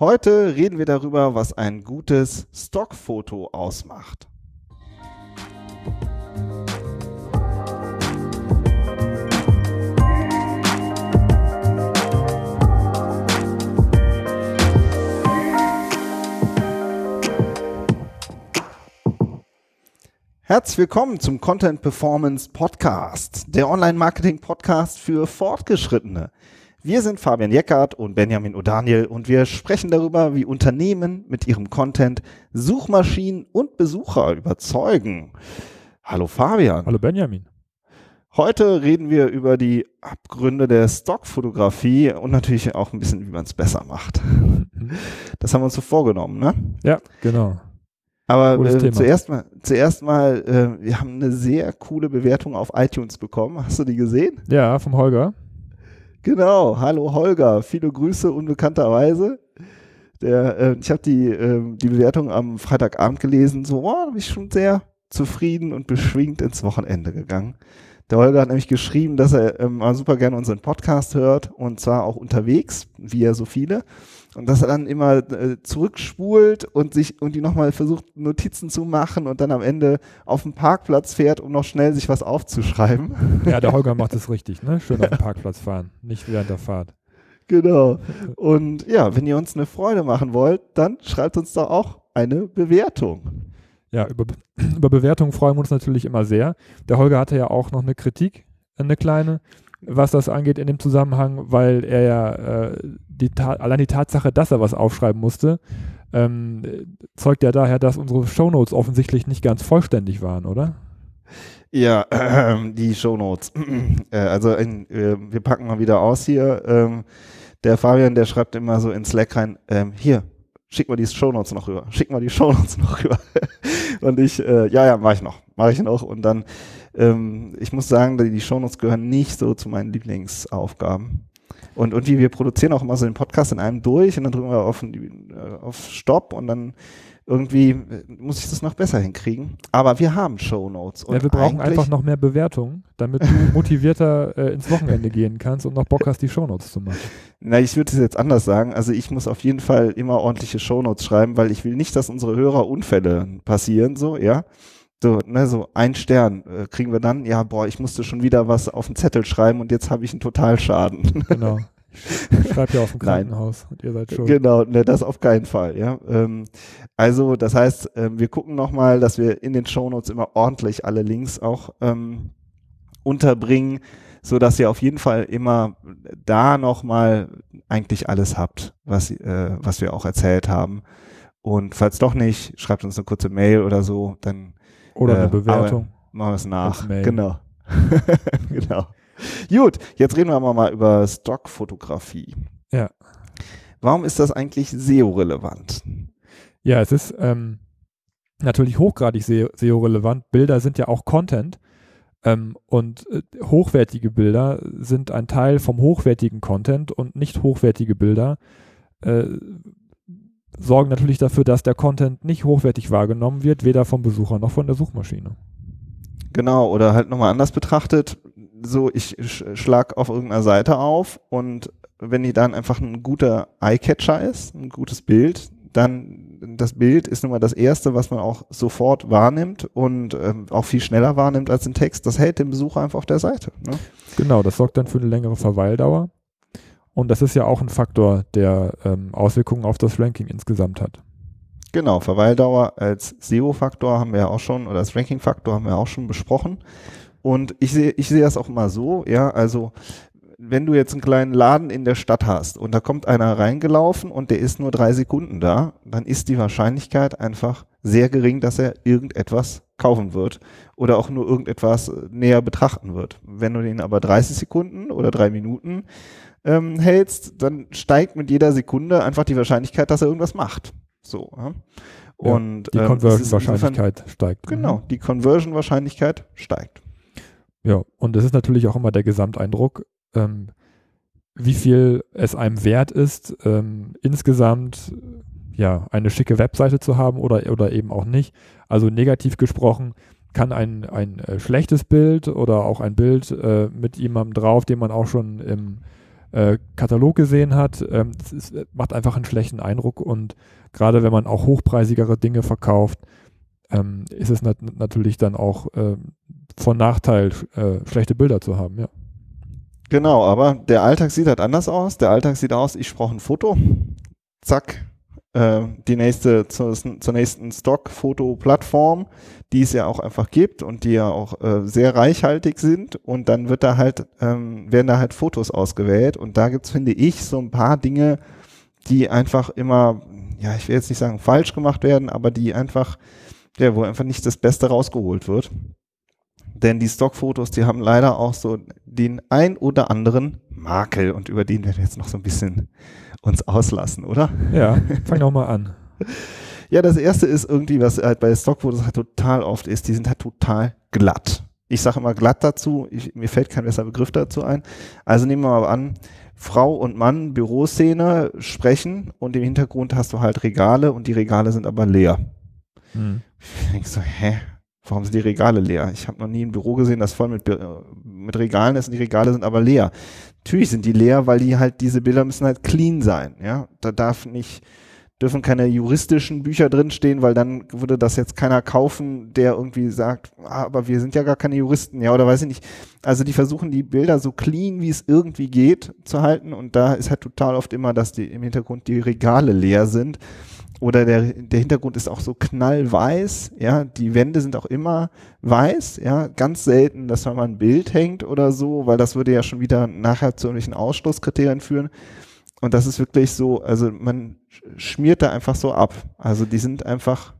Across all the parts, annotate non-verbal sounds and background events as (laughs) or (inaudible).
Heute reden wir darüber, was ein gutes Stockfoto ausmacht. Herzlich willkommen zum Content Performance Podcast, der Online-Marketing-Podcast für Fortgeschrittene. Wir sind Fabian Jeckert und Benjamin O'Daniel und wir sprechen darüber, wie Unternehmen mit ihrem Content Suchmaschinen und Besucher überzeugen. Hallo Fabian. Hallo Benjamin. Heute reden wir über die Abgründe der Stockfotografie und natürlich auch ein bisschen, wie man es besser macht. Das haben wir uns so vorgenommen, ne? Ja, genau. Aber äh, zuerst mal, zuerst mal äh, wir haben eine sehr coole Bewertung auf iTunes bekommen. Hast du die gesehen? Ja, vom Holger. Genau. Hallo Holger. Viele Grüße unbekannterweise. Der, äh, ich habe die, äh, die Bewertung am Freitagabend gelesen. So, oh, bin ich schon sehr zufrieden und beschwingt ins Wochenende gegangen. Der Holger hat nämlich geschrieben, dass er ähm, mal super gerne unseren Podcast hört und zwar auch unterwegs, wie er so viele und dass er dann immer äh, zurückspult und sich und die nochmal versucht Notizen zu machen und dann am Ende auf den Parkplatz fährt, um noch schnell sich was aufzuschreiben. Ja, der Holger macht es (laughs) richtig, ne? Schön auf den Parkplatz fahren, nicht während der Fahrt. Genau. Und ja, wenn ihr uns eine Freude machen wollt, dann schreibt uns doch auch eine Bewertung. Ja, über, (clears throat) über Bewertungen freuen wir uns natürlich immer sehr. Der Holger hatte ja auch noch eine Kritik, eine kleine was das angeht in dem Zusammenhang, weil er ja äh, die allein die Tatsache, dass er was aufschreiben musste, ähm, zeugt ja daher, dass unsere Shownotes offensichtlich nicht ganz vollständig waren, oder? Ja, äh, die Shownotes. (clears throat) äh, also in, äh, wir packen mal wieder aus hier. Ähm, der Fabian, der schreibt immer so in Slack rein, ähm, hier, schick mal die Shownotes noch rüber, schick mal die Shownotes (laughs) noch rüber. Und ich, äh, ja, ja, mache ich noch, mache ich noch. Und dann ähm, ich muss sagen, die Shownotes gehören nicht so zu meinen Lieblingsaufgaben. Und, und wie wir produzieren auch immer so den Podcast in einem durch und dann drücken wir auf, äh, auf Stopp und dann irgendwie muss ich das noch besser hinkriegen. Aber wir haben Shownotes. Ja, wir brauchen einfach noch mehr Bewertungen, damit du (laughs) motivierter äh, ins Wochenende gehen kannst und noch Bock hast, die Shownotes zu machen. Na, ich würde es jetzt anders sagen. Also ich muss auf jeden Fall immer ordentliche Shownotes schreiben, weil ich will nicht, dass unsere Hörer Unfälle passieren, so, ja. So, ne, so ein Stern äh, kriegen wir dann, ja, boah, ich musste schon wieder was auf den Zettel schreiben und jetzt habe ich einen Totalschaden. Genau. (laughs) Ich schreibe ja auf dem (laughs) Krankenhaus Nein. und ihr seid schon. Genau, ne, das auf keinen Fall, ja. Ähm, also, das heißt, ähm, wir gucken nochmal, dass wir in den Shownotes immer ordentlich alle Links auch ähm, unterbringen, so dass ihr auf jeden Fall immer da nochmal eigentlich alles habt, was, äh, was wir auch erzählt haben. Und falls doch nicht, schreibt uns eine kurze Mail oder so, dann oder eine äh, Bewertung. Machen wir es nach. Genau. (laughs) genau. (laughs) Gut, jetzt reden wir mal über Stockfotografie. Ja. Warum ist das eigentlich SEO-relevant? Ja, es ist ähm, natürlich hochgradig SEO-relevant. Bilder sind ja auch Content. Ähm, und äh, hochwertige Bilder sind ein Teil vom hochwertigen Content und nicht hochwertige Bilder äh, sorgen natürlich dafür, dass der Content nicht hochwertig wahrgenommen wird, weder vom Besucher noch von der Suchmaschine. Genau, oder halt nochmal anders betrachtet, so ich schlag auf irgendeiner Seite auf und wenn die dann einfach ein guter Eyecatcher ist, ein gutes Bild, dann das Bild ist nun mal das erste, was man auch sofort wahrnimmt und ähm, auch viel schneller wahrnimmt als den Text. Das hält den Besucher einfach auf der Seite. Ne? Genau, das sorgt dann für eine längere Verweildauer. Und das ist ja auch ein Faktor, der ähm, Auswirkungen auf das Ranking insgesamt hat. Genau, Verweildauer als SEO-Faktor haben wir ja auch schon, oder als Ranking-Faktor haben wir auch schon besprochen. Und ich sehe, ich sehe das auch immer so, ja, also wenn du jetzt einen kleinen Laden in der Stadt hast und da kommt einer reingelaufen und der ist nur drei Sekunden da, dann ist die Wahrscheinlichkeit einfach sehr gering, dass er irgendetwas kaufen wird oder auch nur irgendetwas näher betrachten wird. Wenn du den aber 30 Sekunden oder drei Minuten ähm, hältst, dann steigt mit jeder Sekunde einfach die Wahrscheinlichkeit, dass er irgendwas macht. So. Ja? Und ja, die ähm, Conversion-Wahrscheinlichkeit steigt. Genau, mhm. die Conversion-Wahrscheinlichkeit steigt. Ja, und es ist natürlich auch immer der Gesamteindruck, ähm, wie viel es einem wert ist, ähm, insgesamt ja eine schicke Webseite zu haben oder, oder eben auch nicht. Also negativ gesprochen, kann ein, ein äh, schlechtes Bild oder auch ein Bild äh, mit jemandem drauf, den man auch schon im äh, Katalog gesehen hat, ähm, ist, macht einfach einen schlechten Eindruck und gerade wenn man auch hochpreisigere Dinge verkauft, ähm, ist es nat natürlich dann auch äh, von Nachteil, äh, schlechte Bilder zu haben, ja. Genau, aber der Alltag sieht halt anders aus. Der Alltag sieht aus, ich brauche ein Foto, zack, äh, die nächste zur, zur nächsten Stock-Foto-Plattform, die es ja auch einfach gibt und die ja auch äh, sehr reichhaltig sind und dann wird da halt, ähm, werden da halt Fotos ausgewählt und da gibt's, finde ich, so ein paar Dinge, die einfach immer, ja, ich will jetzt nicht sagen falsch gemacht werden, aber die einfach, ja, wo einfach nicht das Beste rausgeholt wird. Denn die Stockfotos, die haben leider auch so den ein oder anderen Makel und über den werden wir jetzt noch so ein bisschen uns auslassen, oder? Ja, (laughs) fang doch mal an. Ja, das erste ist irgendwie, was halt bei Stockfotos halt total oft ist, die sind halt total glatt. Ich sage immer glatt dazu, ich, mir fällt kein besserer Begriff dazu ein. Also nehmen wir mal an, Frau und Mann, Büroszene sprechen und im Hintergrund hast du halt Regale und die Regale sind aber leer. Hm. Ich denke so, hä? Warum sind die Regale leer? Ich habe noch nie ein Büro gesehen, das voll mit, mit Regalen ist und die Regale sind aber leer. Natürlich sind die leer, weil die halt, diese Bilder müssen halt clean sein, ja. Da darf nicht, dürfen keine juristischen Bücher drinstehen, weil dann würde das jetzt keiner kaufen, der irgendwie sagt, ah, aber wir sind ja gar keine Juristen, ja, oder weiß ich nicht. Also die versuchen die Bilder so clean, wie es irgendwie geht, zu halten und da ist halt total oft immer, dass die im Hintergrund die Regale leer sind oder der, der Hintergrund ist auch so knallweiß, ja, die Wände sind auch immer weiß, ja, ganz selten, dass man mal ein Bild hängt oder so, weil das würde ja schon wieder nachher zu irgendwelchen Ausschlusskriterien führen. Und das ist wirklich so, also man schmiert da einfach so ab. Also die sind einfach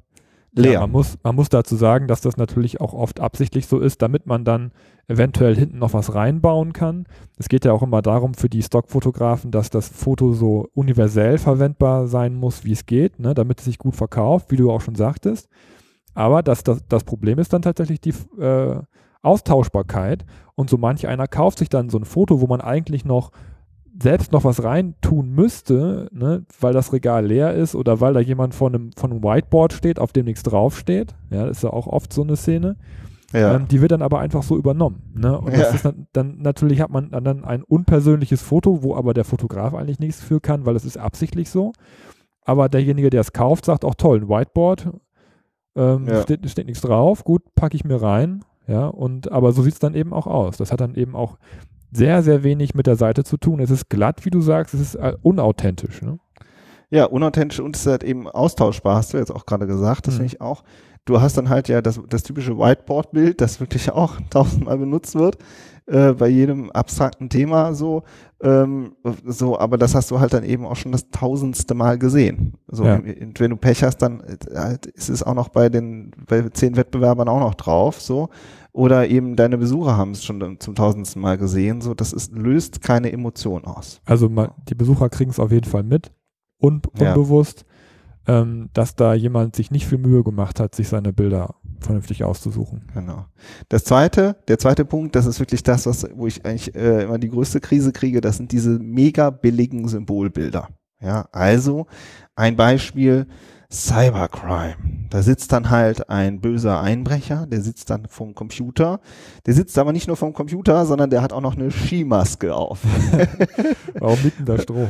leer. Ja, man, muss, man muss dazu sagen, dass das natürlich auch oft absichtlich so ist, damit man dann eventuell hinten noch was reinbauen kann. Es geht ja auch immer darum für die Stockfotografen, dass das Foto so universell verwendbar sein muss, wie es geht, ne, damit es sich gut verkauft, wie du auch schon sagtest. Aber das, das, das Problem ist dann tatsächlich die äh, Austauschbarkeit. Und so manch einer kauft sich dann so ein Foto, wo man eigentlich noch selbst noch was reintun müsste, ne, weil das Regal leer ist oder weil da jemand vor einem, vor einem Whiteboard steht, auf dem nichts draufsteht. Ja, das ist ja auch oft so eine Szene. Ja. Ähm, die wird dann aber einfach so übernommen. Ne? Und ja. das ist dann, dann, natürlich hat man dann ein unpersönliches Foto, wo aber der Fotograf eigentlich nichts für kann, weil es ist absichtlich so. Aber derjenige, der es kauft, sagt auch toll, ein Whiteboard, ähm, ja. steht, steht nichts drauf, gut, packe ich mir rein. Ja, und aber so sieht es dann eben auch aus. Das hat dann eben auch sehr, sehr wenig mit der Seite zu tun. Es ist glatt, wie du sagst, es ist äh, unauthentisch. Ne? Ja, unauthentisch und es ist halt eben austauschbar, hast du jetzt auch gerade gesagt. Das mhm. finde ich auch. Du hast dann halt ja das, das typische Whiteboard-Bild, das wirklich (laughs) auch tausendmal benutzt wird, äh, bei jedem abstrakten Thema so. Ähm, so, aber das hast du halt dann eben auch schon das tausendste Mal gesehen. So, ja. wenn du Pech hast, dann äh, halt ist es auch noch bei den bei zehn Wettbewerbern auch noch drauf. So oder eben deine Besucher haben es schon zum tausendsten Mal gesehen. So, das ist, löst keine Emotion aus. Also man, die Besucher kriegen es auf jeden Fall mit, un, unbewusst, ja. ähm, dass da jemand sich nicht viel Mühe gemacht hat, sich seine Bilder vernünftig auszusuchen. Genau. Das zweite, der zweite Punkt, das ist wirklich das, was, wo ich eigentlich äh, immer die größte Krise kriege, das sind diese mega billigen Symbolbilder. Ja, also ein Beispiel, Cybercrime. Da sitzt dann halt ein böser Einbrecher, der sitzt dann vom Computer. Der sitzt aber nicht nur vom Computer, sondern der hat auch noch eine Skimaske auf. (laughs) warum denn da Stroh?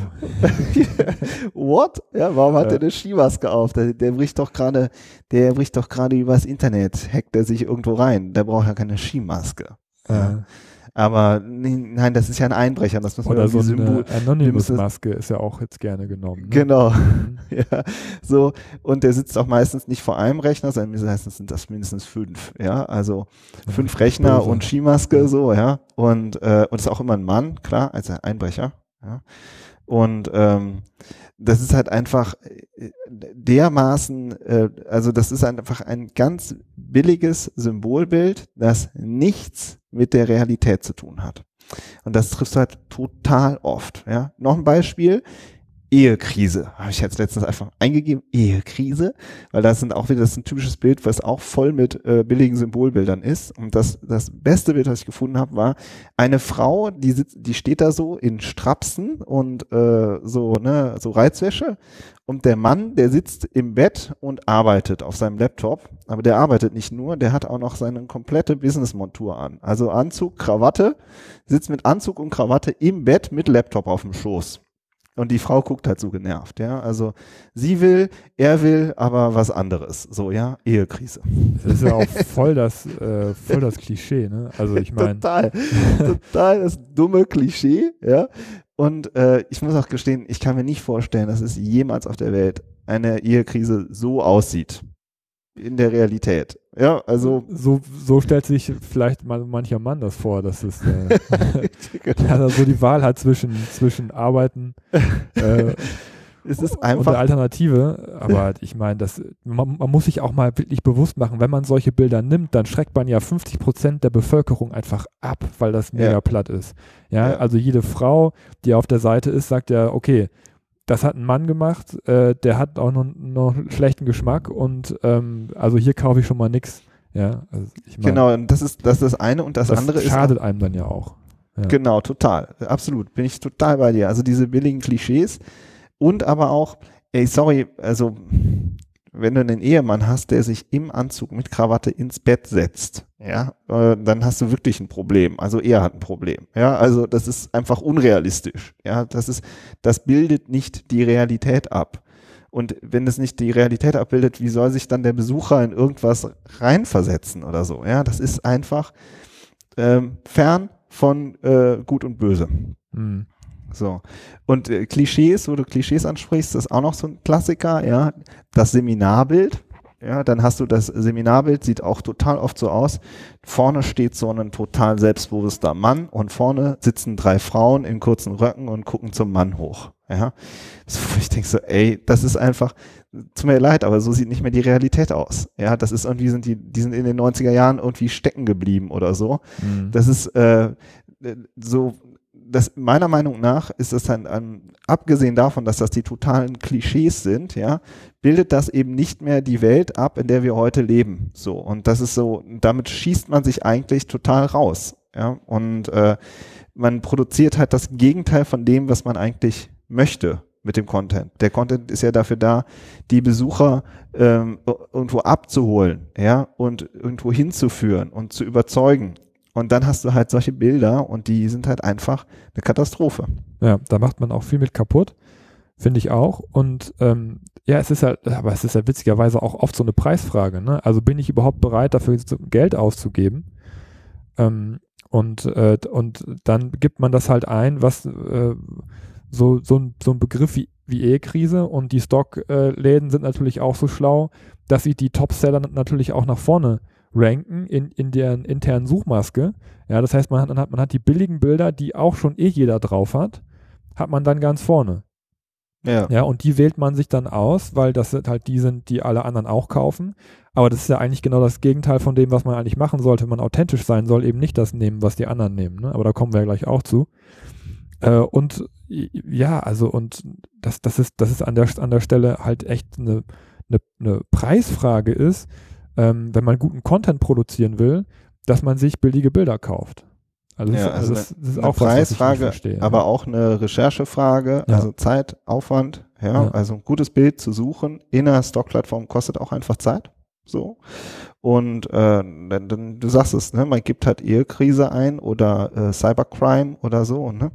(laughs) What? Ja, warum hat ja. der eine Skimaske auf? Der, der bricht doch gerade, der bricht doch gerade übers Internet, hackt er sich irgendwo rein. Der braucht ja keine Skimaske. Ja. Aber nein, das ist ja ein Einbrecher. Das muss man Oder so Symbol Anonymous-Maske ist ja auch jetzt gerne genommen. Ne? Genau. Mhm. (laughs) ja, so. Und der sitzt auch meistens nicht vor einem Rechner, sondern meistens sind das mindestens fünf. Ja, also fünf Rechner Böse. und Skimaske, so, ja. Und, äh, und ist auch immer ein Mann, klar, als Einbrecher. Ja. Und ähm, das ist halt einfach äh, dermaßen, äh, also das ist einfach ein ganz billiges Symbolbild, das nichts mit der Realität zu tun hat. Und das triffst du halt total oft. Ja? Noch ein Beispiel. Ehekrise. Habe ich jetzt letztens einfach eingegeben, Ehekrise, weil das sind auch wieder, das ist ein typisches Bild, was auch voll mit äh, billigen Symbolbildern ist. Und das, das beste Bild, was ich gefunden habe, war eine Frau, die sitzt, die steht da so in Strapsen und äh, so, ne, so Reizwäsche. Und der Mann, der sitzt im Bett und arbeitet auf seinem Laptop. Aber der arbeitet nicht nur, der hat auch noch seine komplette Business-Montur an. Also Anzug, Krawatte, sitzt mit Anzug und Krawatte im Bett mit Laptop auf dem Schoß. Und die Frau guckt halt so genervt, ja. Also sie will, er will, aber was anderes. So, ja, Ehekrise. Das ist ja auch (laughs) voll das, äh, voll das Klischee, ne? Also ich meine. Total, total das dumme Klischee, ja. Und äh, ich muss auch gestehen, ich kann mir nicht vorstellen, dass es jemals auf der Welt eine Ehekrise so aussieht in der Realität. Ja, also. So, so stellt sich vielleicht mal mancher Mann das vor, dass es äh, (laughs) (laughs) dass er so die Wahl hat zwischen, zwischen Arbeiten äh, (laughs) es ist einfach. Und eine Alternative, aber ich meine, das, man, man, muss sich auch mal wirklich bewusst machen, wenn man solche Bilder nimmt, dann schreckt man ja 50 Prozent der Bevölkerung einfach ab, weil das mega ja. platt ist. Ja? ja, also jede Frau, die auf der Seite ist, sagt ja, okay, das hat ein Mann gemacht, äh, der hat auch noch, noch schlechten Geschmack und ähm, also hier kaufe ich schon mal nichts. Ja, also ich mein, genau, das ist, das ist das eine und das, das andere schadet ist. Schadet einem dann ja auch. Ja. Genau, total. Absolut. Bin ich total bei dir. Also diese billigen Klischees und aber auch, ey, sorry, also wenn du einen Ehemann hast, der sich im Anzug mit Krawatte ins Bett setzt, ja, äh, dann hast du wirklich ein Problem. Also er hat ein Problem. Ja, also das ist einfach unrealistisch. Ja, das ist, das bildet nicht die Realität ab. Und wenn es nicht die Realität abbildet, wie soll sich dann der Besucher in irgendwas reinversetzen oder so? Ja, das ist einfach ähm, fern von äh, Gut und Böse. Mhm. So. Und äh, Klischees, wo du Klischees ansprichst, ist auch noch so ein Klassiker, ja. Das Seminarbild. Ja, dann hast du das Seminarbild, sieht auch total oft so aus. Vorne steht so ein total selbstbewusster Mann und vorne sitzen drei Frauen in kurzen Röcken und gucken zum Mann hoch. Ja, ich denke so, ey, das ist einfach, tut mir leid, aber so sieht nicht mehr die Realität aus. Ja, das ist irgendwie sind die, die sind in den 90er Jahren irgendwie stecken geblieben oder so. Mhm. Das ist äh, so das meiner Meinung nach ist es dann, um, abgesehen davon, dass das die totalen Klischees sind, ja, bildet das eben nicht mehr die Welt ab, in der wir heute leben. So und das ist so, damit schießt man sich eigentlich total raus, ja und äh, man produziert halt das Gegenteil von dem, was man eigentlich möchte mit dem Content. Der Content ist ja dafür da, die Besucher ähm, irgendwo abzuholen, ja, und irgendwo hinzuführen und zu überzeugen und dann hast du halt solche Bilder und die sind halt einfach eine Katastrophe. Ja, da macht man auch viel mit kaputt, finde ich auch. Und ähm, ja, es ist halt, aber es ist ja witzigerweise auch oft so eine Preisfrage. Ne? Also bin ich überhaupt bereit, dafür Geld auszugeben? Ähm, und, äh, und dann gibt man das halt ein, was äh, so, so, ein, so ein Begriff wie, wie E-Krise und die Stockläden äh, sind natürlich auch so schlau, dass sie die Topseller natürlich auch nach vorne ranken in, in deren internen Suchmaske. Ja, das heißt, man hat, man hat die billigen Bilder, die auch schon eh jeder drauf hat, hat man dann ganz vorne. Ja. ja, und die wählt man sich dann aus, weil das halt die sind, die alle anderen auch kaufen. Aber das ist ja eigentlich genau das Gegenteil von dem, was man eigentlich machen sollte. Man authentisch sein soll, eben nicht das nehmen, was die anderen nehmen. Ne? Aber da kommen wir ja gleich auch zu. Äh, und ja, also und das, das ist, das ist an der, an der Stelle halt echt eine, eine, eine Preisfrage ist, ähm, wenn man guten Content produzieren will, dass man sich billige Bilder kauft. Also, ja, also das, das, ist eine auch Preisfrage, was, verstehe, aber ja. auch eine Recherchefrage, ja. also Zeit, Aufwand, ja, also ein gutes Bild zu suchen in einer Stockplattform kostet auch einfach Zeit. So. Und äh, dann, dann, du sagst es, ne, man gibt halt Ehekrise ein oder äh, Cybercrime oder so, ne?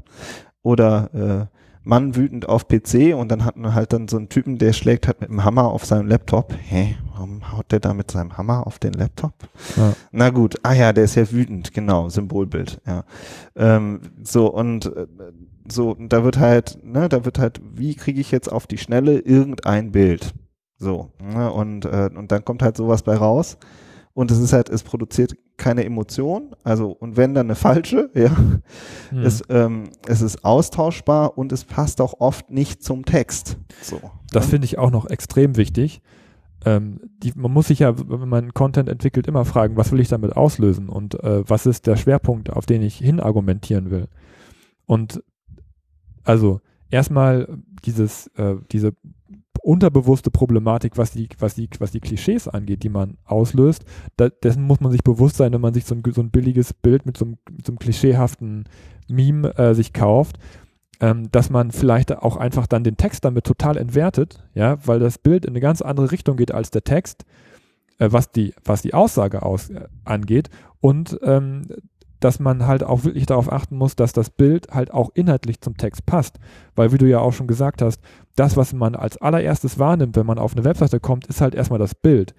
Oder äh, Mann wütend auf PC und dann hat man halt dann so einen Typen, der schlägt halt mit dem Hammer auf seinem Laptop. Hä, warum haut der da mit seinem Hammer auf den Laptop? Ja. Na gut, ah ja, der ist ja wütend, genau, Symbolbild, ja. Ähm, so und äh, so, da wird halt, ne, da wird halt, wie kriege ich jetzt auf die Schnelle irgendein Bild? So, ne, und, äh, und dann kommt halt sowas bei raus und es ist halt, es produziert keine Emotion, also und wenn dann eine falsche, (laughs) ja, mhm. es, ähm, es ist austauschbar und es passt auch oft nicht zum Text. So. Das ne? finde ich auch noch extrem wichtig. Ähm, die, man muss sich ja, wenn man Content entwickelt, immer fragen, was will ich damit auslösen und äh, was ist der Schwerpunkt, auf den ich hin argumentieren will. Und also erstmal dieses, äh, diese unterbewusste Problematik, was die, was die, was die Klischees angeht, die man auslöst, da, dessen muss man sich bewusst sein, wenn man sich so ein, so ein billiges Bild mit so einem, mit so einem klischeehaften Meme äh, sich kauft, ähm, dass man vielleicht auch einfach dann den Text damit total entwertet, ja, weil das Bild in eine ganz andere Richtung geht als der Text, äh, was die, was die Aussage aus, äh, angeht und ähm, dass man halt auch wirklich darauf achten muss, dass das Bild halt auch inhaltlich zum Text passt. Weil, wie du ja auch schon gesagt hast, das, was man als allererstes wahrnimmt, wenn man auf eine Webseite kommt, ist halt erstmal das Bild.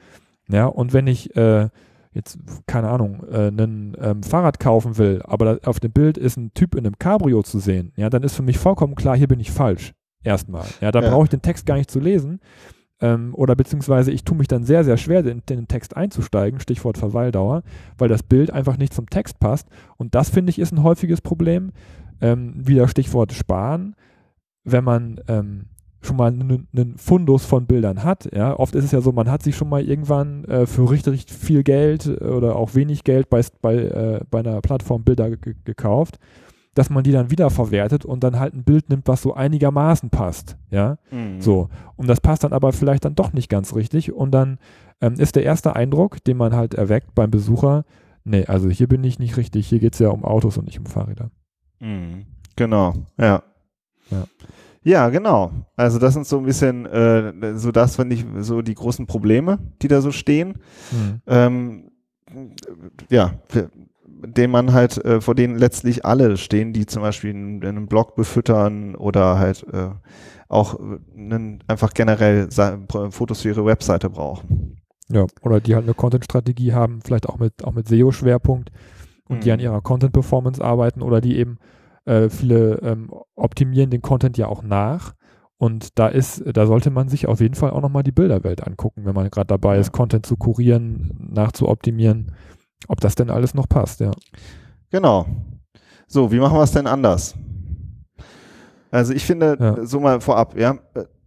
Ja, und wenn ich äh, jetzt, keine Ahnung, äh, ein ähm, Fahrrad kaufen will, aber auf dem Bild ist ein Typ in einem Cabrio zu sehen, ja, dann ist für mich vollkommen klar, hier bin ich falsch. Erstmal. Ja, da ja. brauche ich den Text gar nicht zu lesen. Ähm, oder beziehungsweise ich tue mich dann sehr, sehr schwer, in, in, den Text einzusteigen, Stichwort Verweildauer, weil das Bild einfach nicht zum Text passt. Und das, finde ich, ist ein häufiges Problem. Ähm, wieder Stichwort Sparen. Wenn man ähm, schon mal einen Fundus von Bildern hat, ja, oft ist es ja so, man hat sich schon mal irgendwann äh, für richtig, richtig viel Geld oder auch wenig Geld bei, bei, äh, bei einer Plattform Bilder gekauft dass man die dann wieder verwertet und dann halt ein Bild nimmt, was so einigermaßen passt. Ja, mhm. so. Und das passt dann aber vielleicht dann doch nicht ganz richtig. Und dann ähm, ist der erste Eindruck, den man halt erweckt beim Besucher, nee, also hier bin ich nicht richtig, hier geht es ja um Autos und nicht um Fahrräder. Mhm. Genau, ja. ja. Ja, genau. Also das sind so ein bisschen äh, so das, finde ich, so die großen Probleme, die da so stehen. Mhm. Ähm, ja, den man halt, äh, vor denen letztlich alle stehen, die zum Beispiel einen, einen Blog befüttern oder halt äh, auch einen, einfach generell Fotos für ihre Webseite brauchen. Ja, oder die halt eine Content-Strategie haben, vielleicht auch mit, auch mit SEO-Schwerpunkt und mhm. die an ihrer Content-Performance arbeiten oder die eben äh, viele ähm, optimieren den Content ja auch nach. Und da ist, da sollte man sich auf jeden Fall auch nochmal die Bilderwelt angucken, wenn man gerade dabei ist, Content zu kurieren, nachzuoptimieren ob das denn alles noch passt, ja. Genau. So, wie machen wir es denn anders? Also ich finde, ja. so mal vorab, ja,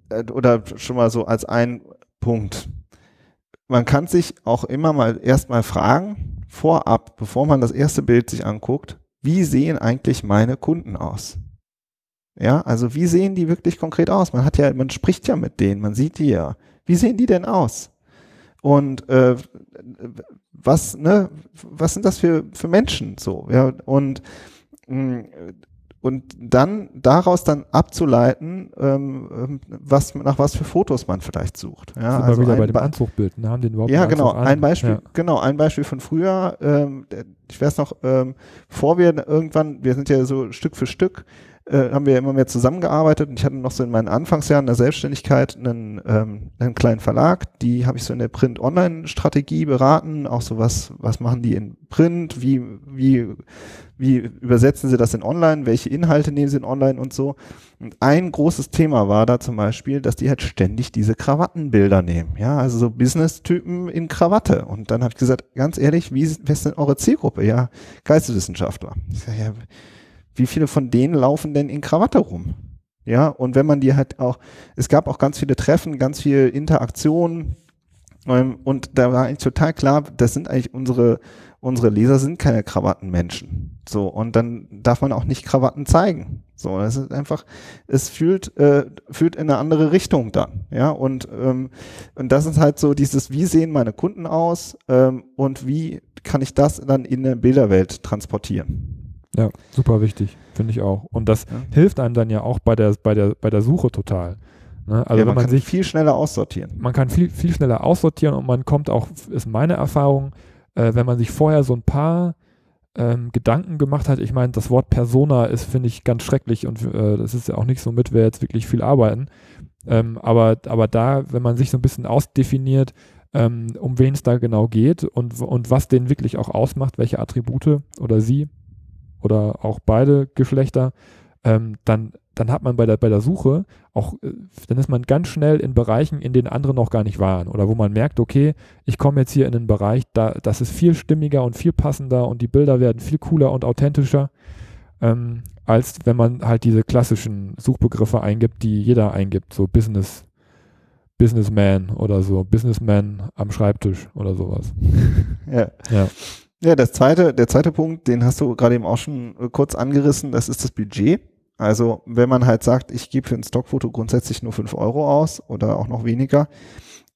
äh, oder schon mal so als ein Punkt. Man kann sich auch immer mal erstmal fragen, vorab, bevor man das erste Bild sich anguckt, wie sehen eigentlich meine Kunden aus? Ja, also wie sehen die wirklich konkret aus? Man hat ja, man spricht ja mit denen, man sieht die ja. Wie sehen die denn aus? Und äh, was, ne, was sind das für, für Menschen so, ja, und, mm, und dann daraus dann abzuleiten, ähm, ähm, was, nach was für Fotos man vielleicht sucht. Ja, Sind also wieder bei dem Anzugbild, ne? haben den überhaupt Ja, genau, ein Beispiel, ja. genau, ein Beispiel von früher, ähm, ich weiß noch, ähm, bevor wir irgendwann, wir sind ja so Stück für Stück, äh, haben wir immer mehr zusammengearbeitet und ich hatte noch so in meinen Anfangsjahren der Selbstständigkeit einen, ähm, einen kleinen Verlag, die habe ich so in der Print-Online-Strategie beraten, auch so was, was machen die in Print, wie, wie, wie übersetzen sie das in Online, welche Inhalte nehmen sie in Online und so. Und ein großes Thema war da zum Beispiel, dass die halt ständig diese Krawattenbilder nehmen, ja, also so Business-Typen in Krawatte. Und dann habe ich gesagt, ganz ehrlich, wie, wer ist denn eure Zielgruppe? Ja, Geisteswissenschaftler. Ich sag, ja, wie viele von denen laufen denn in Krawatte rum? Ja, und wenn man die halt auch, es gab auch ganz viele Treffen, ganz viel Interaktion, ähm, und da war eigentlich total klar, das sind eigentlich unsere, unsere Leser sind keine Krawattenmenschen. So, und dann darf man auch nicht Krawatten zeigen. So, das ist einfach, es fühlt, äh, führt in eine andere Richtung dann. Ja, und, ähm, und das ist halt so dieses, wie sehen meine Kunden aus ähm, und wie kann ich das dann in eine Bilderwelt transportieren? Ja, super wichtig, finde ich auch. Und das ja. hilft einem dann ja auch bei der, bei der, bei der Suche total. Ne? Also ja, man, man kann sich viel schneller aussortieren. Man kann viel, viel schneller aussortieren und man kommt auch, ist meine Erfahrung, äh, wenn man sich vorher so ein paar ähm, Gedanken gemacht hat, ich meine, das Wort Persona ist, finde ich, ganz schrecklich und äh, das ist ja auch nicht so mit, wir jetzt wirklich viel arbeiten. Ähm, aber, aber da, wenn man sich so ein bisschen ausdefiniert, ähm, um wen es da genau geht und, und was den wirklich auch ausmacht, welche Attribute oder sie, oder auch beide Geschlechter, ähm, dann, dann hat man bei der, bei der Suche auch, äh, dann ist man ganz schnell in Bereichen, in denen andere noch gar nicht waren oder wo man merkt, okay, ich komme jetzt hier in einen Bereich, da, das ist viel stimmiger und viel passender und die Bilder werden viel cooler und authentischer, ähm, als wenn man halt diese klassischen Suchbegriffe eingibt, die jeder eingibt, so Business, Businessman oder so, Businessman am Schreibtisch oder sowas. (laughs) ja. ja. Ja, das zweite, der zweite Punkt, den hast du gerade eben auch schon äh, kurz angerissen, das ist das Budget. Also wenn man halt sagt, ich gebe für ein Stockfoto grundsätzlich nur fünf Euro aus oder auch noch weniger,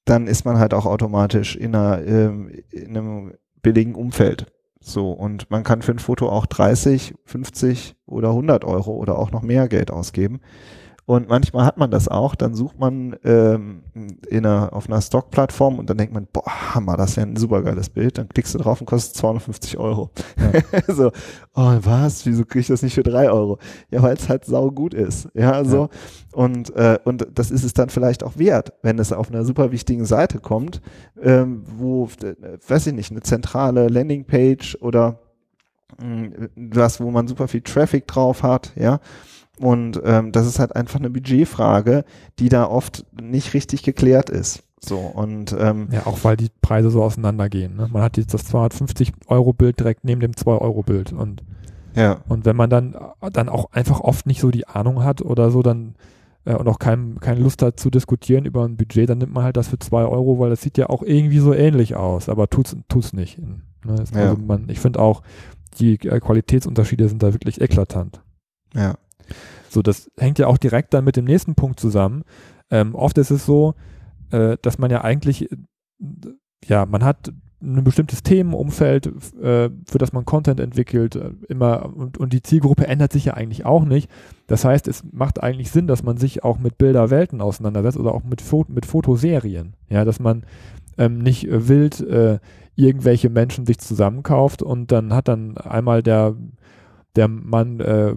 dann ist man halt auch automatisch in, einer, ähm, in einem billigen Umfeld. So, und man kann für ein Foto auch 30, 50 oder 100 Euro oder auch noch mehr Geld ausgeben. Und manchmal hat man das auch, dann sucht man ähm, in einer, auf einer Stock-Plattform und dann denkt man, boah, Hammer, das ist ja ein super geiles Bild. Dann klickst du drauf und kostet 250 Euro. Ja. (laughs) so, oh was, wieso krieg ich das nicht für drei Euro? Ja, weil es halt sau gut ist. Ja, so. Ja. Und, äh, und das ist es dann vielleicht auch wert, wenn es auf einer super wichtigen Seite kommt, ähm, wo, äh, weiß ich nicht, eine zentrale Landingpage oder mh, was, wo man super viel Traffic drauf hat, ja und ähm, das ist halt einfach eine Budgetfrage, die da oft nicht richtig geklärt ist. So und ähm, ja, auch weil die Preise so auseinandergehen. Ne? Man hat jetzt das 250 Euro Bild direkt neben dem 2 Euro Bild und ja. Und wenn man dann dann auch einfach oft nicht so die Ahnung hat oder so, dann äh, und auch kein, keine Lust hat zu diskutieren über ein Budget, dann nimmt man halt das für 2 Euro, weil das sieht ja auch irgendwie so ähnlich aus, aber tut's tut's nicht. Ne? Also ja. man, ich finde auch die äh, Qualitätsunterschiede sind da wirklich eklatant. Ja. So, das hängt ja auch direkt dann mit dem nächsten Punkt zusammen. Ähm, oft ist es so, äh, dass man ja eigentlich, äh, ja, man hat ein bestimmtes Themenumfeld, äh, für das man Content entwickelt, äh, immer und, und die Zielgruppe ändert sich ja eigentlich auch nicht. Das heißt, es macht eigentlich Sinn, dass man sich auch mit Bilderwelten auseinandersetzt oder auch mit, Fot mit Fotoserien. Ja, dass man ähm, nicht äh, wild äh, irgendwelche Menschen sich zusammenkauft und dann hat dann einmal der der Mann äh,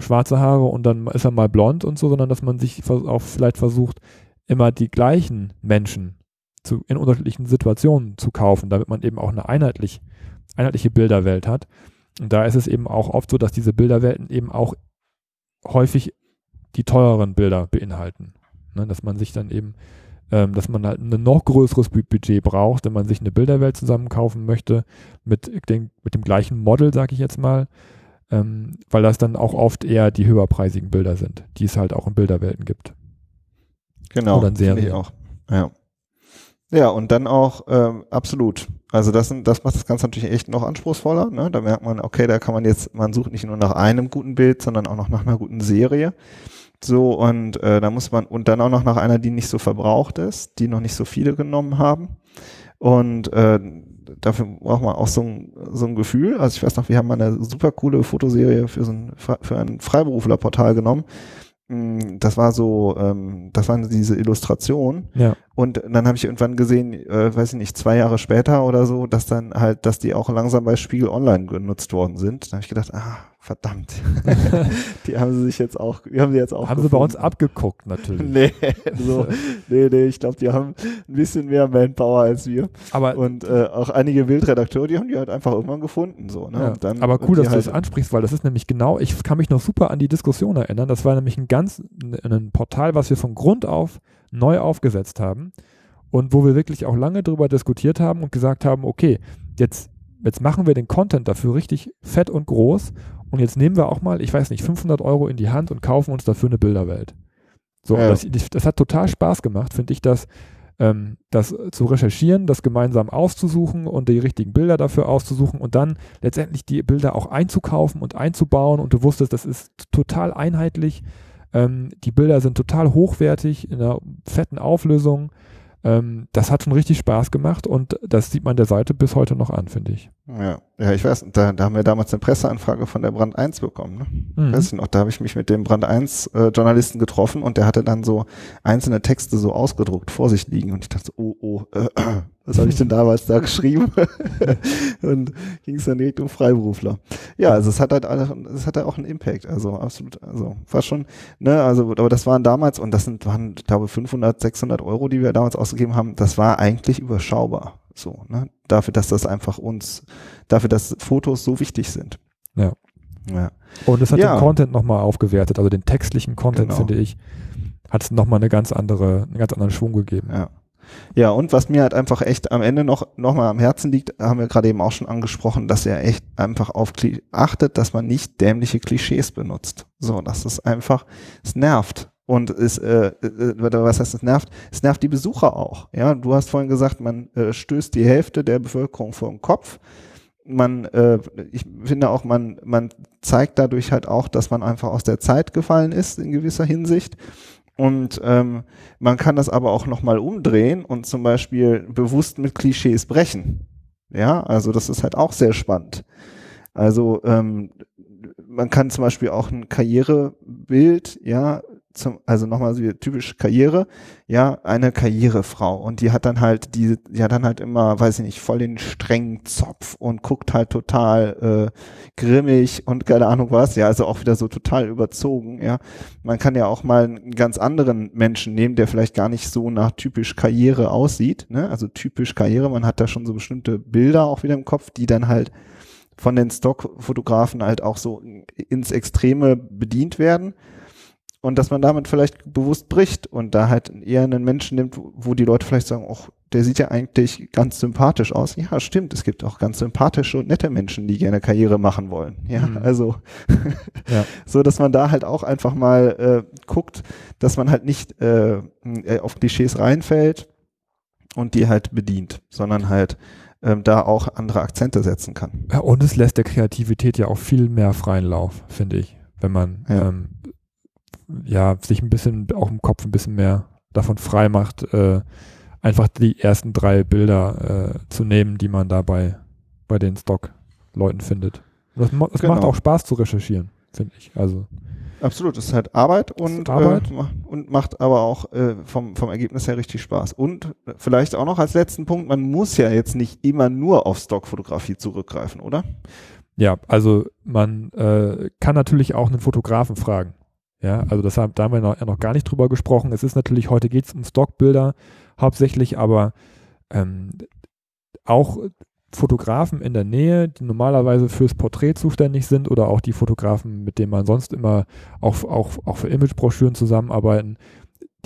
schwarze Haare und dann ist er mal blond und so, sondern dass man sich auch vielleicht versucht, immer die gleichen Menschen zu, in unterschiedlichen Situationen zu kaufen, damit man eben auch eine einheitlich, einheitliche Bilderwelt hat. Und da ist es eben auch oft so, dass diese Bilderwelten eben auch häufig die teureren Bilder beinhalten. Ne, dass man sich dann eben, ähm, dass man halt ein noch größeres Budget braucht, wenn man sich eine Bilderwelt zusammenkaufen möchte, mit, den, mit dem gleichen Model, sag ich jetzt mal, ähm, weil das dann auch oft eher die höherpreisigen Bilder sind, die es halt auch in Bilderwelten gibt. Genau. Oder in Serien. auch. Ja. Ja, und dann auch ähm, absolut. Also das, das macht das Ganze natürlich echt noch anspruchsvoller. Ne? Da merkt man, okay, da kann man jetzt, man sucht nicht nur nach einem guten Bild, sondern auch noch nach einer guten Serie. So, und äh, da muss man, und dann auch noch nach einer, die nicht so verbraucht ist, die noch nicht so viele genommen haben. Und äh, dafür braucht man auch so ein, so ein Gefühl. Also ich weiß noch, wir haben mal eine super coole Fotoserie für so ein, für ein Freiberuflerportal genommen. Mm, das war so, ähm, das waren diese Illustrationen. Ja. Und dann habe ich irgendwann gesehen, äh, weiß ich nicht, zwei Jahre später oder so, dass dann halt, dass die auch langsam bei Spiegel Online genutzt worden sind. Da habe ich gedacht, ah, verdammt. (laughs) die haben sie sich jetzt auch, die haben sie jetzt auch. Haben gefunden. sie bei uns abgeguckt, natürlich. nee, so, nee, nee, ich glaube, die haben ein bisschen mehr Manpower als wir. Aber und äh, auch einige Bildredakteure, die haben die halt einfach irgendwann gefunden. So, ne? Ja, dann, aber cool, dass halt du das ansprichst, weil das ist nämlich genau, ich kann mich noch super an die Diskussion erinnern. Das war nämlich ein ganz, ein Portal, was wir von Grund auf neu aufgesetzt haben und wo wir wirklich auch lange darüber diskutiert haben und gesagt haben, okay, jetzt, jetzt machen wir den Content dafür richtig fett und groß und jetzt nehmen wir auch mal, ich weiß nicht, 500 Euro in die Hand und kaufen uns dafür eine Bilderwelt. So, ja. das, das, hat total Spaß gemacht, finde ich, das, ähm, das zu recherchieren, das gemeinsam auszusuchen und die richtigen Bilder dafür auszusuchen und dann letztendlich die Bilder auch einzukaufen und einzubauen und du wusstest, das ist total einheitlich ähm, die Bilder sind total hochwertig in einer fetten Auflösung. Ähm, das hat schon richtig Spaß gemacht und das sieht man der Seite bis heute noch an, finde ich. Ja, ja, ich weiß, da, da haben wir damals eine Presseanfrage von der Brand 1 bekommen. Ne? Mhm. Weiß ich noch, da habe ich mich mit dem Brand 1 äh, Journalisten getroffen und der hatte dann so einzelne Texte so ausgedruckt vor sich liegen und ich dachte, oh, oh, äh, (clears throat) was habe ich denn damals da geschrieben? (laughs) und ging es dann direkt um Freiberufler. Ja, also es hat halt es hat halt auch einen Impact, also absolut, also war schon, ne, also aber das waren damals und das sind waren, glaube 500, 600 Euro, die wir damals ausgegeben haben. Das war eigentlich überschaubar, so, ne, dafür, dass das einfach uns, dafür, dass Fotos so wichtig sind. Ja. Ja. Und es hat ja. den Content nochmal aufgewertet, also den textlichen Content, genau. finde ich, hat es nochmal eine ganz andere, einen ganz anderen Schwung gegeben. Ja. Ja, und was mir halt einfach echt am Ende noch, noch mal am Herzen liegt, haben wir gerade eben auch schon angesprochen, dass er echt einfach auf achtet, dass man nicht dämliche Klischees benutzt. So, das ist einfach, es nervt. Und es, äh, äh, was heißt es nervt? Es nervt die Besucher auch. Ja, du hast vorhin gesagt, man äh, stößt die Hälfte der Bevölkerung vor den Kopf. man, äh, ich finde auch, man, man zeigt dadurch halt auch, dass man einfach aus der Zeit gefallen ist in gewisser Hinsicht. Und ähm, man kann das aber auch nochmal umdrehen und zum Beispiel bewusst mit Klischees brechen. Ja, also das ist halt auch sehr spannend. Also ähm, man kann zum Beispiel auch ein Karrierebild, ja, zum, also nochmal so typisch Karriere, ja, eine Karrierefrau. Und die hat dann halt die, die hat dann halt immer, weiß ich nicht, voll den strengen Zopf und guckt halt total äh, grimmig und keine Ahnung was, ja, also auch wieder so total überzogen, ja. Man kann ja auch mal einen ganz anderen Menschen nehmen, der vielleicht gar nicht so nach typisch Karriere aussieht, ne, also typisch Karriere, man hat da schon so bestimmte Bilder auch wieder im Kopf, die dann halt von den Stockfotografen halt auch so ins Extreme bedient werden und dass man damit vielleicht bewusst bricht und da halt eher einen Menschen nimmt, wo die Leute vielleicht sagen, ach, der sieht ja eigentlich ganz sympathisch aus. Ja, stimmt, es gibt auch ganz sympathische und nette Menschen, die gerne Karriere machen wollen. Ja, mhm. also (laughs) ja. (laughs) so, dass man da halt auch einfach mal äh, guckt, dass man halt nicht äh, auf Klischees reinfällt und die halt bedient, sondern halt ähm, da auch andere Akzente setzen kann. Ja, und es lässt der Kreativität ja auch viel mehr freien Lauf, finde ich, wenn man ja. Ähm, ja, sich ein bisschen, auch im Kopf ein bisschen mehr davon frei macht, äh, einfach die ersten drei Bilder äh, zu nehmen, die man dabei bei den Stock-Leuten findet. Das, das genau. macht auch Spaß zu recherchieren, finde ich. Also Absolut, es ist halt Arbeit und, Arbeit. Äh, und macht aber auch äh, vom, vom Ergebnis her richtig Spaß. Und vielleicht auch noch als letzten Punkt, man muss ja jetzt nicht immer nur auf Stockfotografie zurückgreifen, oder? Ja, also man äh, kann natürlich auch einen Fotografen fragen. Ja, also das haben, da haben wir noch, noch gar nicht drüber gesprochen. Es ist natürlich, heute geht es um Stockbilder hauptsächlich, aber ähm, auch Fotografen in der Nähe, die normalerweise fürs Porträt zuständig sind oder auch die Fotografen, mit denen man sonst immer auch, auch, auch für Imagebroschüren zusammenarbeiten,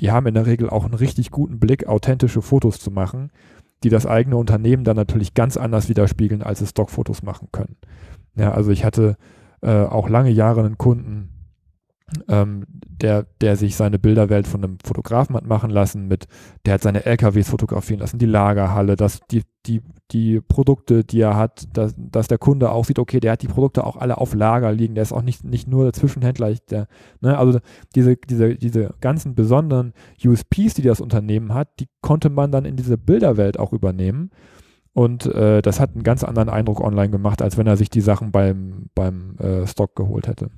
die haben in der Regel auch einen richtig guten Blick, authentische Fotos zu machen, die das eigene Unternehmen dann natürlich ganz anders widerspiegeln, als es Stockfotos machen können. Ja, also ich hatte äh, auch lange Jahre einen Kunden, ähm, der, der sich seine Bilderwelt von einem Fotografen hat machen lassen, mit, der hat seine LKWs fotografieren lassen, die Lagerhalle, dass die, die, die Produkte, die er hat, dass, dass der Kunde auch sieht, okay, der hat die Produkte auch alle auf Lager liegen, der ist auch nicht, nicht nur der Zwischenhändler, der, ne, also diese, diese, diese ganzen besonderen USPs, die das Unternehmen hat, die konnte man dann in diese Bilderwelt auch übernehmen. Und äh, das hat einen ganz anderen Eindruck online gemacht, als wenn er sich die Sachen beim, beim äh, Stock geholt hätte.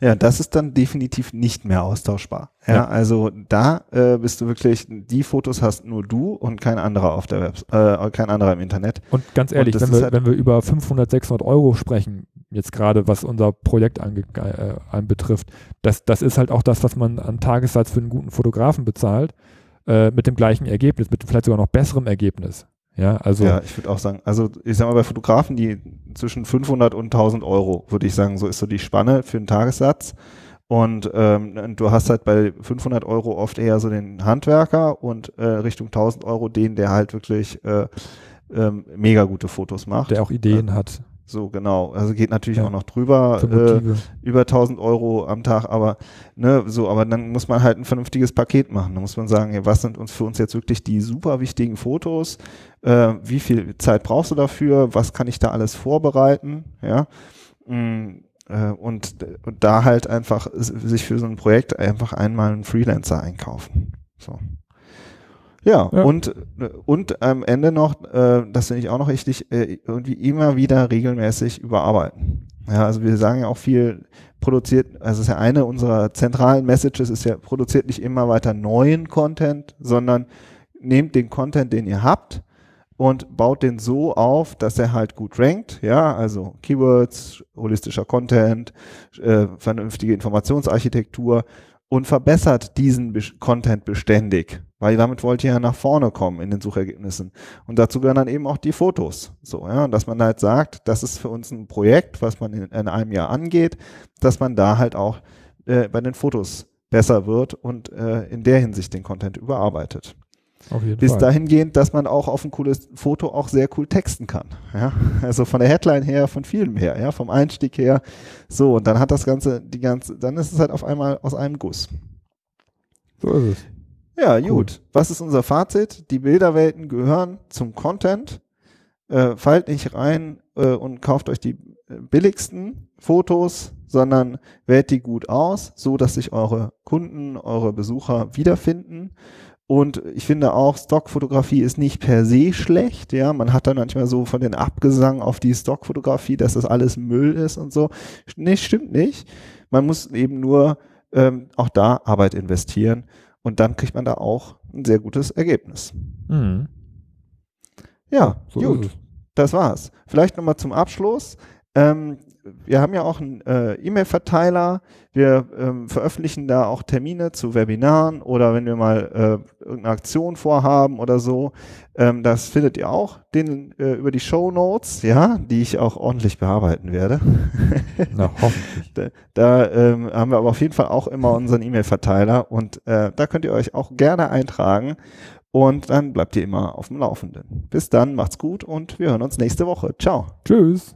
Ja, das ist dann definitiv nicht mehr austauschbar. Ja, ja. also da äh, bist du wirklich, die Fotos hast nur du und kein anderer auf der Web, äh, kein anderer im Internet. Und ganz ehrlich, und wenn, wir, halt wenn wir über 500, 600 Euro sprechen, jetzt gerade was unser Projekt ange, äh, anbetrifft, das, das ist halt auch das, was man an Tagessatz für einen guten Fotografen bezahlt, äh, mit dem gleichen Ergebnis, mit vielleicht sogar noch besserem Ergebnis. Ja, also. Ja, ich würde auch sagen, also ich sag mal, bei Fotografen, die zwischen 500 und 1000 Euro, würde ich sagen, so ist so die Spanne für einen Tagessatz. Und ähm, du hast halt bei 500 Euro oft eher so den Handwerker und äh, Richtung 1000 Euro den, der halt wirklich äh, ähm, mega gute Fotos macht. Der auch Ideen äh, hat. So, genau. Also geht natürlich ja. auch noch drüber, äh, über 1000 Euro am Tag, aber, ne, so, aber dann muss man halt ein vernünftiges Paket machen. Da muss man sagen, ja, was sind uns für uns jetzt wirklich die super wichtigen Fotos? Äh, wie viel Zeit brauchst du dafür? Was kann ich da alles vorbereiten? Ja. Mm, äh, und, und da halt einfach sich für so ein Projekt einfach einmal einen Freelancer einkaufen. So. Ja, ja, und, und am Ende noch, äh, das finde ich auch noch richtig, äh, irgendwie immer wieder regelmäßig überarbeiten. Ja, also wir sagen ja auch viel, produziert, also ist ja eine unserer zentralen Messages, ist ja, produziert nicht immer weiter neuen Content, sondern nehmt den Content, den ihr habt und baut den so auf, dass er halt gut rankt, ja, also Keywords, holistischer Content, äh, vernünftige Informationsarchitektur und verbessert diesen Content beständig, weil damit wollt ihr ja nach vorne kommen in den Suchergebnissen. Und dazu gehören dann eben auch die Fotos. So, ja, dass man halt sagt, das ist für uns ein Projekt, was man in, in einem Jahr angeht, dass man da halt auch äh, bei den Fotos besser wird und äh, in der Hinsicht den Content überarbeitet. Bis Fall. dahingehend, dass man auch auf ein cooles Foto auch sehr cool texten kann. Ja? Also von der Headline her, von vielem her, ja, vom Einstieg her. So, und dann hat das Ganze, die ganze, dann ist es halt auf einmal aus einem Guss. So ist es. Ja, gut. gut. Was ist unser Fazit? Die Bilderwelten gehören zum Content. Äh, fallt nicht rein äh, und kauft euch die äh, billigsten Fotos, sondern wählt die gut aus, so dass sich eure Kunden, eure Besucher wiederfinden. Und ich finde auch, Stockfotografie ist nicht per se schlecht. Ja, man hat dann manchmal so von den Abgesang auf die Stockfotografie, dass das alles Müll ist und so. Nee, stimmt nicht. Man muss eben nur ähm, auch da Arbeit investieren und dann kriegt man da auch ein sehr gutes Ergebnis. Mhm. Ja, so gut. Das war's. Vielleicht nochmal zum Abschluss. Ähm, wir haben ja auch einen äh, E-Mail-Verteiler. Wir ähm, veröffentlichen da auch Termine zu Webinaren oder wenn wir mal äh, irgendeine Aktion vorhaben oder so. Ähm, das findet ihr auch den, äh, über die Show Notes, ja, die ich auch ordentlich bearbeiten werde. Na, (laughs) hoffentlich. da, da ähm, haben wir aber auf jeden Fall auch immer unseren E-Mail-Verteiler und äh, da könnt ihr euch auch gerne eintragen. Und dann bleibt ihr immer auf dem Laufenden. Bis dann, macht's gut und wir hören uns nächste Woche. Ciao. Tschüss.